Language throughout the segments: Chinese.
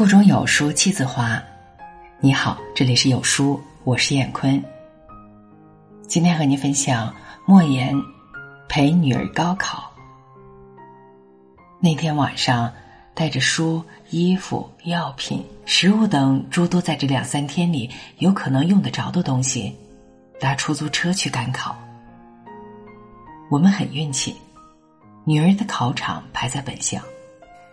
腹中有书气自华。你好，这里是有书，我是燕坤。今天和您分享莫言陪女儿高考。那天晚上，带着书、衣服、药品、食物等诸多在这两三天里有可能用得着的东西，搭出租车去赶考。我们很运气，女儿的考场排在本校。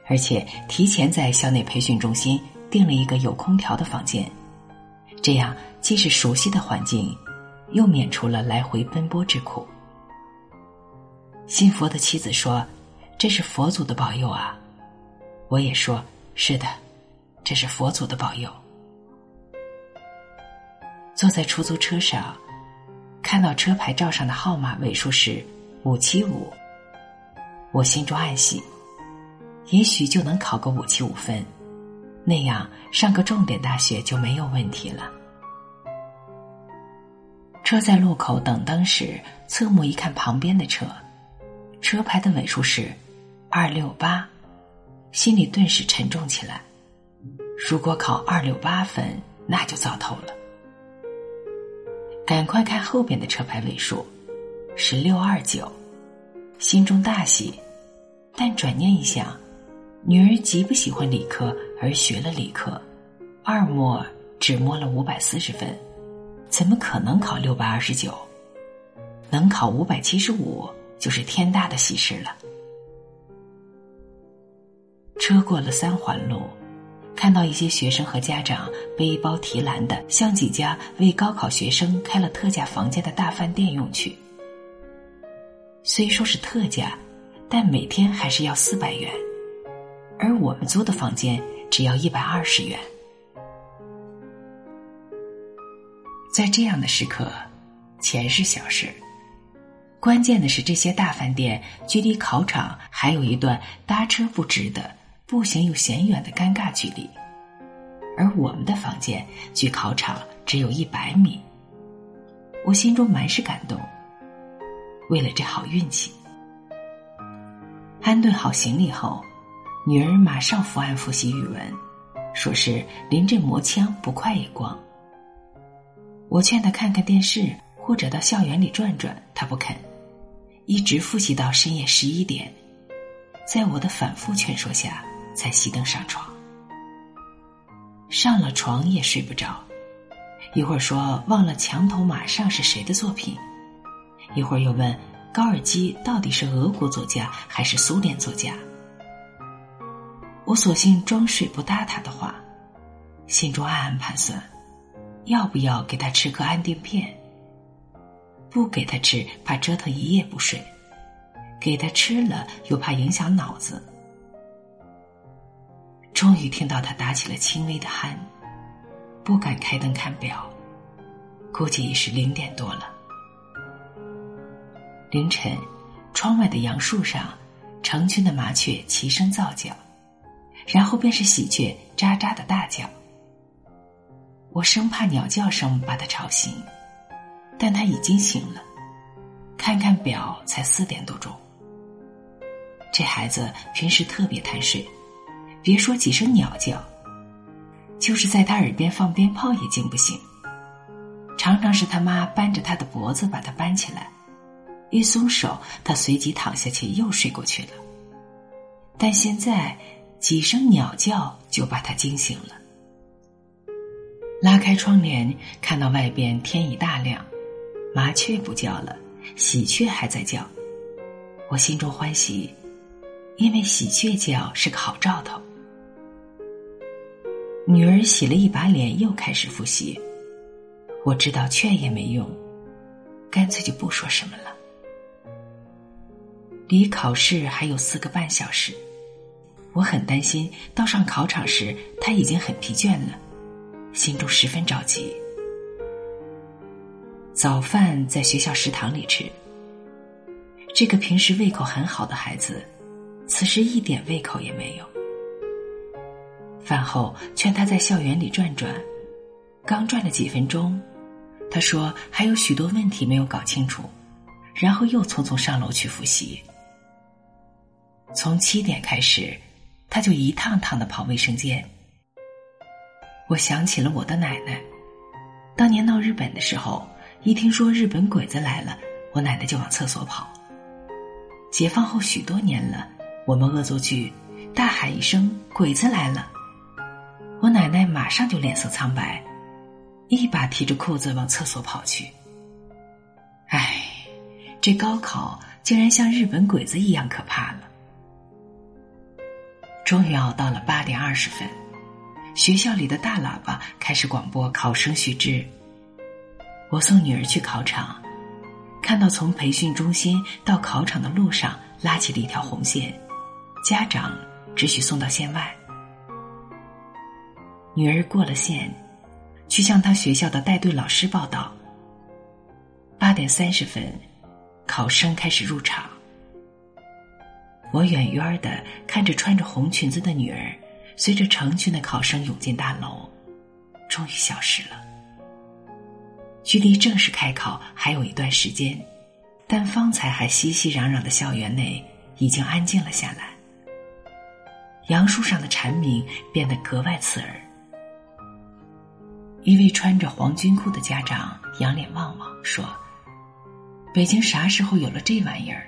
而且提前在校内培训中心订了一个有空调的房间，这样既是熟悉的环境，又免除了来回奔波之苦。信佛的妻子说：“这是佛祖的保佑啊！”我也说：“是的，这是佛祖的保佑。”坐在出租车上，看到车牌照上的号码尾数是五七五，我心中暗喜。也许就能考个五七五分，那样上个重点大学就没有问题了。车在路口等灯时，侧目一看旁边的车，车牌的尾数是二六八，心里顿时沉重起来。如果考二六八分，那就糟透了。赶快看后边的车牌尾数是六二九，心中大喜，但转念一想。女儿极不喜欢理科，而学了理科，二模只摸了五百四十分，怎么可能考六百二十九？能考五百七十五就是天大的喜事了。车过了三环路，看到一些学生和家长背包提篮的向几家为高考学生开了特价房间的大饭店用去。虽说是特价，但每天还是要四百元。而我们租的房间只要一百二十元。在这样的时刻，钱是小事，关键的是这些大饭店距离考场还有一段搭车不值得、步行又嫌远的尴尬距离，而我们的房间距考场只有一百米。我心中满是感动。为了这好运气，安顿好行李后。女儿马上伏案复习语文，说是临阵磨枪，不快也光。我劝她看看电视或者到校园里转转，她不肯，一直复习到深夜十一点，在我的反复劝说下，才熄灯上床。上了床也睡不着，一会儿说忘了墙头马上是谁的作品，一会儿又问高尔基到底是俄国作家还是苏联作家。我索性装睡不搭他的话，心中暗暗盘算，要不要给他吃颗安定片？不给他吃，怕折腾一夜不睡；给他吃了，又怕影响脑子。终于听到他打起了轻微的鼾，不敢开灯看表，估计已是零点多了。凌晨，窗外的杨树上，成群的麻雀齐声造叫。然后便是喜鹊喳喳的大叫。我生怕鸟叫声把他吵醒，但他已经醒了。看看表，才四点多钟。这孩子平时特别贪睡，别说几声鸟叫，就是在他耳边放鞭炮也惊不醒。常常是他妈扳着他的脖子把他搬起来，一松手，他随即躺下去又睡过去了。但现在。几声鸟叫就把他惊醒了。拉开窗帘，看到外边天已大亮，麻雀不叫了，喜鹊还在叫。我心中欢喜，因为喜鹊叫是个好兆头。女儿洗了一把脸，又开始复习。我知道劝也没用，干脆就不说什么了。离考试还有四个半小时。我很担心，到上考场时他已经很疲倦了，心中十分着急。早饭在学校食堂里吃。这个平时胃口很好的孩子，此时一点胃口也没有。饭后劝他在校园里转转，刚转了几分钟，他说还有许多问题没有搞清楚，然后又匆匆上楼去复习。从七点开始。他就一趟趟的跑卫生间，我想起了我的奶奶，当年闹日本的时候，一听说日本鬼子来了，我奶奶就往厕所跑。解放后许多年了，我们恶作剧，大喊一声“鬼子来了”，我奶奶马上就脸色苍白，一把提着裤子往厕所跑去。唉，这高考竟然像日本鬼子一样可怕了。终于熬到了八点二十分。学校里的大喇叭开始广播考生须知。我送女儿去考场，看到从培训中心到考场的路上拉起了一条红线，家长只许送到线外。女儿过了线，去向她学校的带队老师报道。八点三十分，考生开始入场。我远远的看着穿着红裙子的女儿。随着成群的考生涌进大楼，终于消失了。距离正式开考还有一段时间，但方才还熙熙攘攘的校园内已经安静了下来。杨树上的蝉鸣变得格外刺耳。一位穿着黄军裤的家长仰脸望望，说：“北京啥时候有了这玩意儿？”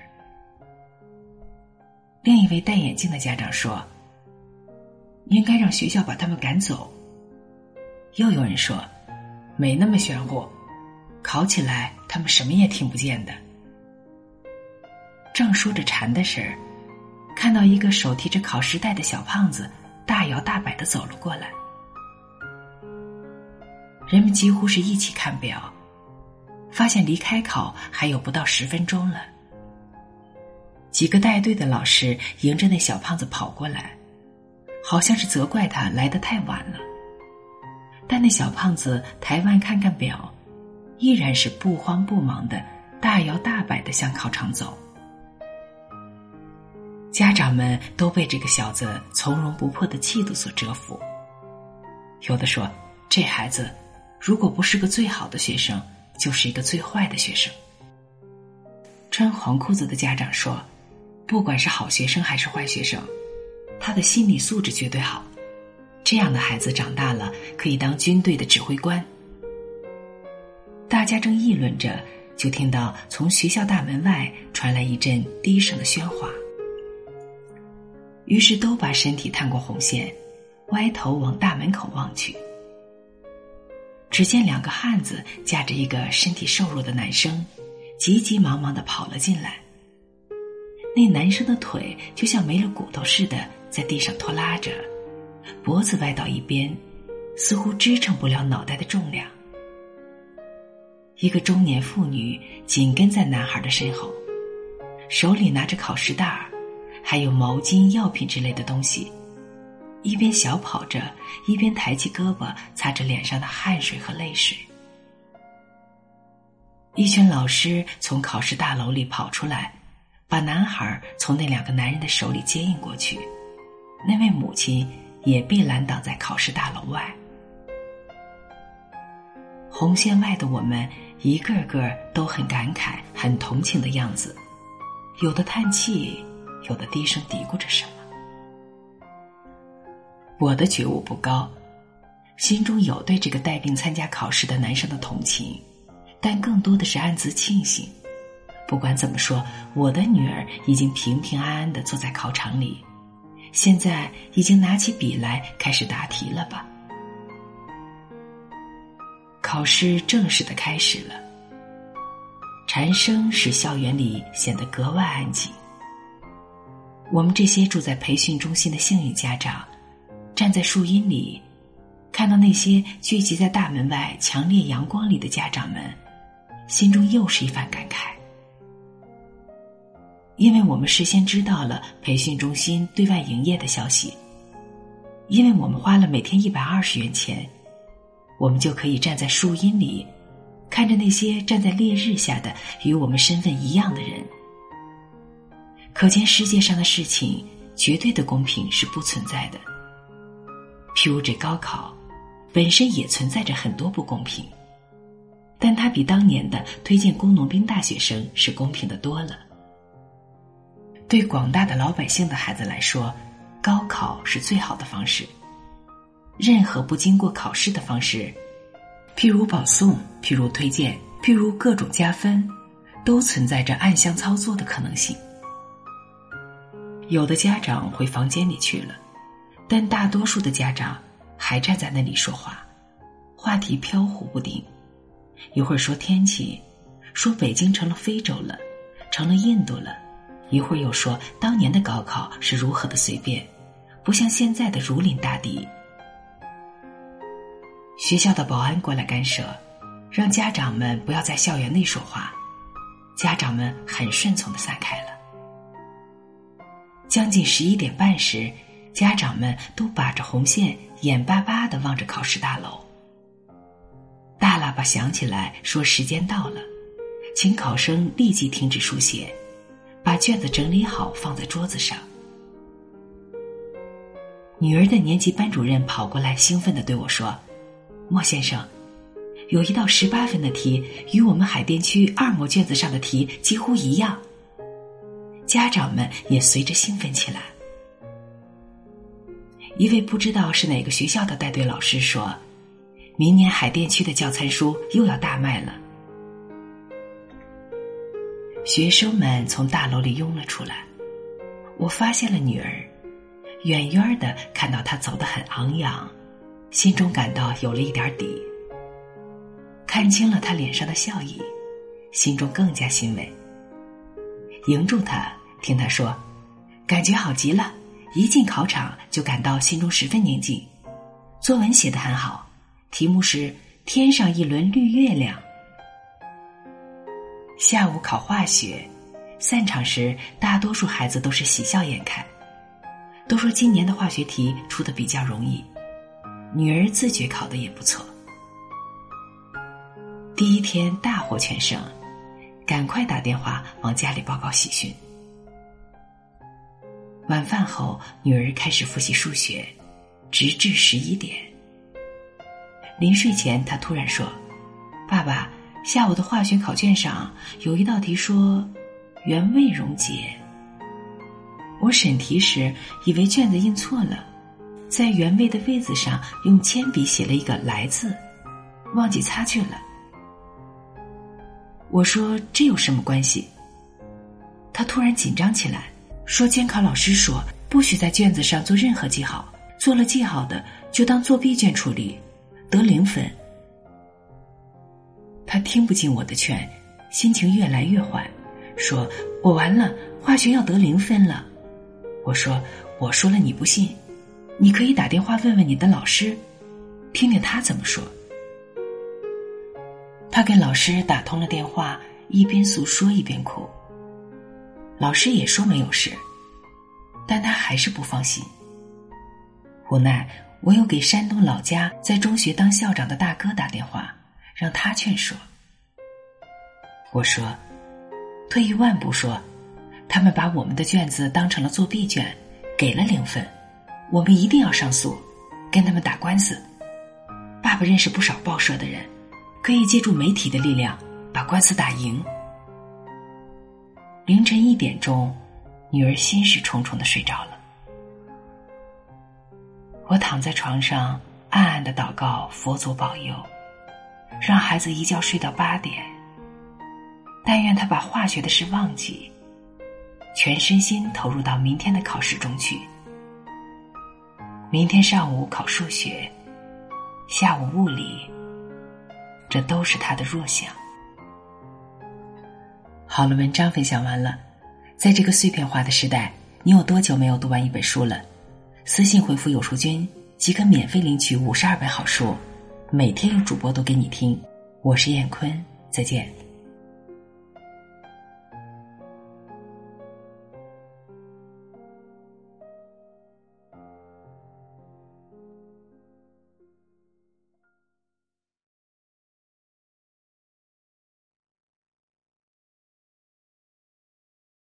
另一位戴眼镜的家长说。应该让学校把他们赶走。又有人说，没那么玄乎，考起来他们什么也听不见的。正说着馋的事儿，看到一个手提着考试袋的小胖子大摇大摆的走了过来。人们几乎是一起看表，发现离开考还有不到十分钟了。几个带队的老师迎着那小胖子跑过来。好像是责怪他来的太晚了，但那小胖子抬腕看看表，依然是不慌不忙的大摇大摆的向考场走。家长们都被这个小子从容不迫的气度所折服。有的说，这孩子如果不是个最好的学生，就是一个最坏的学生。穿黄裤子的家长说，不管是好学生还是坏学生。他的心理素质绝对好，这样的孩子长大了可以当军队的指挥官。大家正议论着，就听到从学校大门外传来一阵低声的喧哗，于是都把身体探过红线，歪头往大门口望去。只见两个汉子架着一个身体瘦弱的男生，急急忙忙的跑了进来。那男生的腿就像没了骨头似的。在地上拖拉着，脖子歪到一边，似乎支撑不了脑袋的重量。一个中年妇女紧跟在男孩的身后，手里拿着考试袋儿，还有毛巾、药品之类的东西，一边小跑着，一边抬起胳膊擦着脸上的汗水和泪水。一群老师从考试大楼里跑出来，把男孩从那两个男人的手里接应过去。那位母亲也被拦挡在考试大楼外。红线外的我们，一个个都很感慨、很同情的样子，有的叹气，有的低声嘀咕着什么。我的觉悟不高，心中有对这个带病参加考试的男生的同情，但更多的是暗自庆幸。不管怎么说，我的女儿已经平平安安的坐在考场里。现在已经拿起笔来开始答题了吧？考试正式的开始了，蝉声使校园里显得格外安静。我们这些住在培训中心的幸运家长，站在树荫里，看到那些聚集在大门外强烈阳光里的家长们，心中又是一番感慨。因为我们事先知道了培训中心对外营业的消息，因为我们花了每天一百二十元钱，我们就可以站在树荫里，看着那些站在烈日下的与我们身份一样的人。可见世界上的事情，绝对的公平是不存在的。譬如这高考，本身也存在着很多不公平，但它比当年的推荐工农兵大学生是公平的多了。对广大的老百姓的孩子来说，高考是最好的方式。任何不经过考试的方式，譬如保送，譬如推荐，譬如各种加分，都存在着暗箱操作的可能性。有的家长回房间里去了，但大多数的家长还站在那里说话，话题飘忽不定，一会儿说天气，说北京成了非洲了，成了印度了，一会儿又说当年的高考是如何的随便，不像现在的如临大敌。学校的保安过来干涉，让家长们不要在校园内说话，家长们很顺从的散开了。将近十一点半时，家长们都把着红线，眼巴巴的望着考试大楼。大喇叭响起来，说时间到了，请考生立即停止书写，把卷子整理好放在桌子上。女儿的年级班主任跑过来，兴奋的对我说：“莫先生，有一道十八分的题，与我们海淀区二模卷子上的题几乎一样。”家长们也随着兴奋起来。一位不知道是哪个学校的带队老师说：“明年海淀区的教材书又要大卖了。”学生们从大楼里拥了出来，我发现了女儿，远远的看到她走得很昂扬，心中感到有了一点底。看清了她脸上的笑意，心中更加欣慰。迎住她。听他说，感觉好极了。一进考场就感到心中十分宁静。作文写得很好，题目是“天上一轮绿月亮”。下午考化学，散场时大多数孩子都是喜笑颜开，都说今年的化学题出的比较容易。女儿自觉考的也不错。第一天大获全胜，赶快打电话往家里报告喜讯。晚饭后，女儿开始复习数学，直至十一点。临睡前，她突然说：“爸爸，下午的化学考卷上有一道题说原位溶解。我审题时以为卷子印错了，在原位的位子上用铅笔写了一个‘来’字，忘记擦去了。我说这有什么关系？他突然紧张起来。”说监考老师说不许在卷子上做任何记号，做了记号的就当作弊卷处理，得零分。他听不进我的劝，心情越来越坏，说我完了，化学要得零分了。我说我说了你不信，你可以打电话问问你的老师，听听他怎么说。他给老师打通了电话，一边诉说一边哭。老师也说没有事，但他还是不放心。无奈，我又给山东老家在中学当校长的大哥打电话，让他劝说。我说：“退一万步说，他们把我们的卷子当成了作弊卷，给了零分，我们一定要上诉，跟他们打官司。爸爸认识不少报社的人，可以借助媒体的力量把官司打赢。”凌晨一点钟，女儿心事重重的睡着了。我躺在床上，暗暗的祷告佛祖保佑，让孩子一觉睡到八点。但愿他把化学的事忘记，全身心投入到明天的考试中去。明天上午考数学，下午物理，这都是他的弱项。好了，文章分享完了。在这个碎片化的时代，你有多久没有读完一本书了？私信回复“有书君”即可免费领取五十二本好书，每天有主播都给你听。我是燕坤，再见。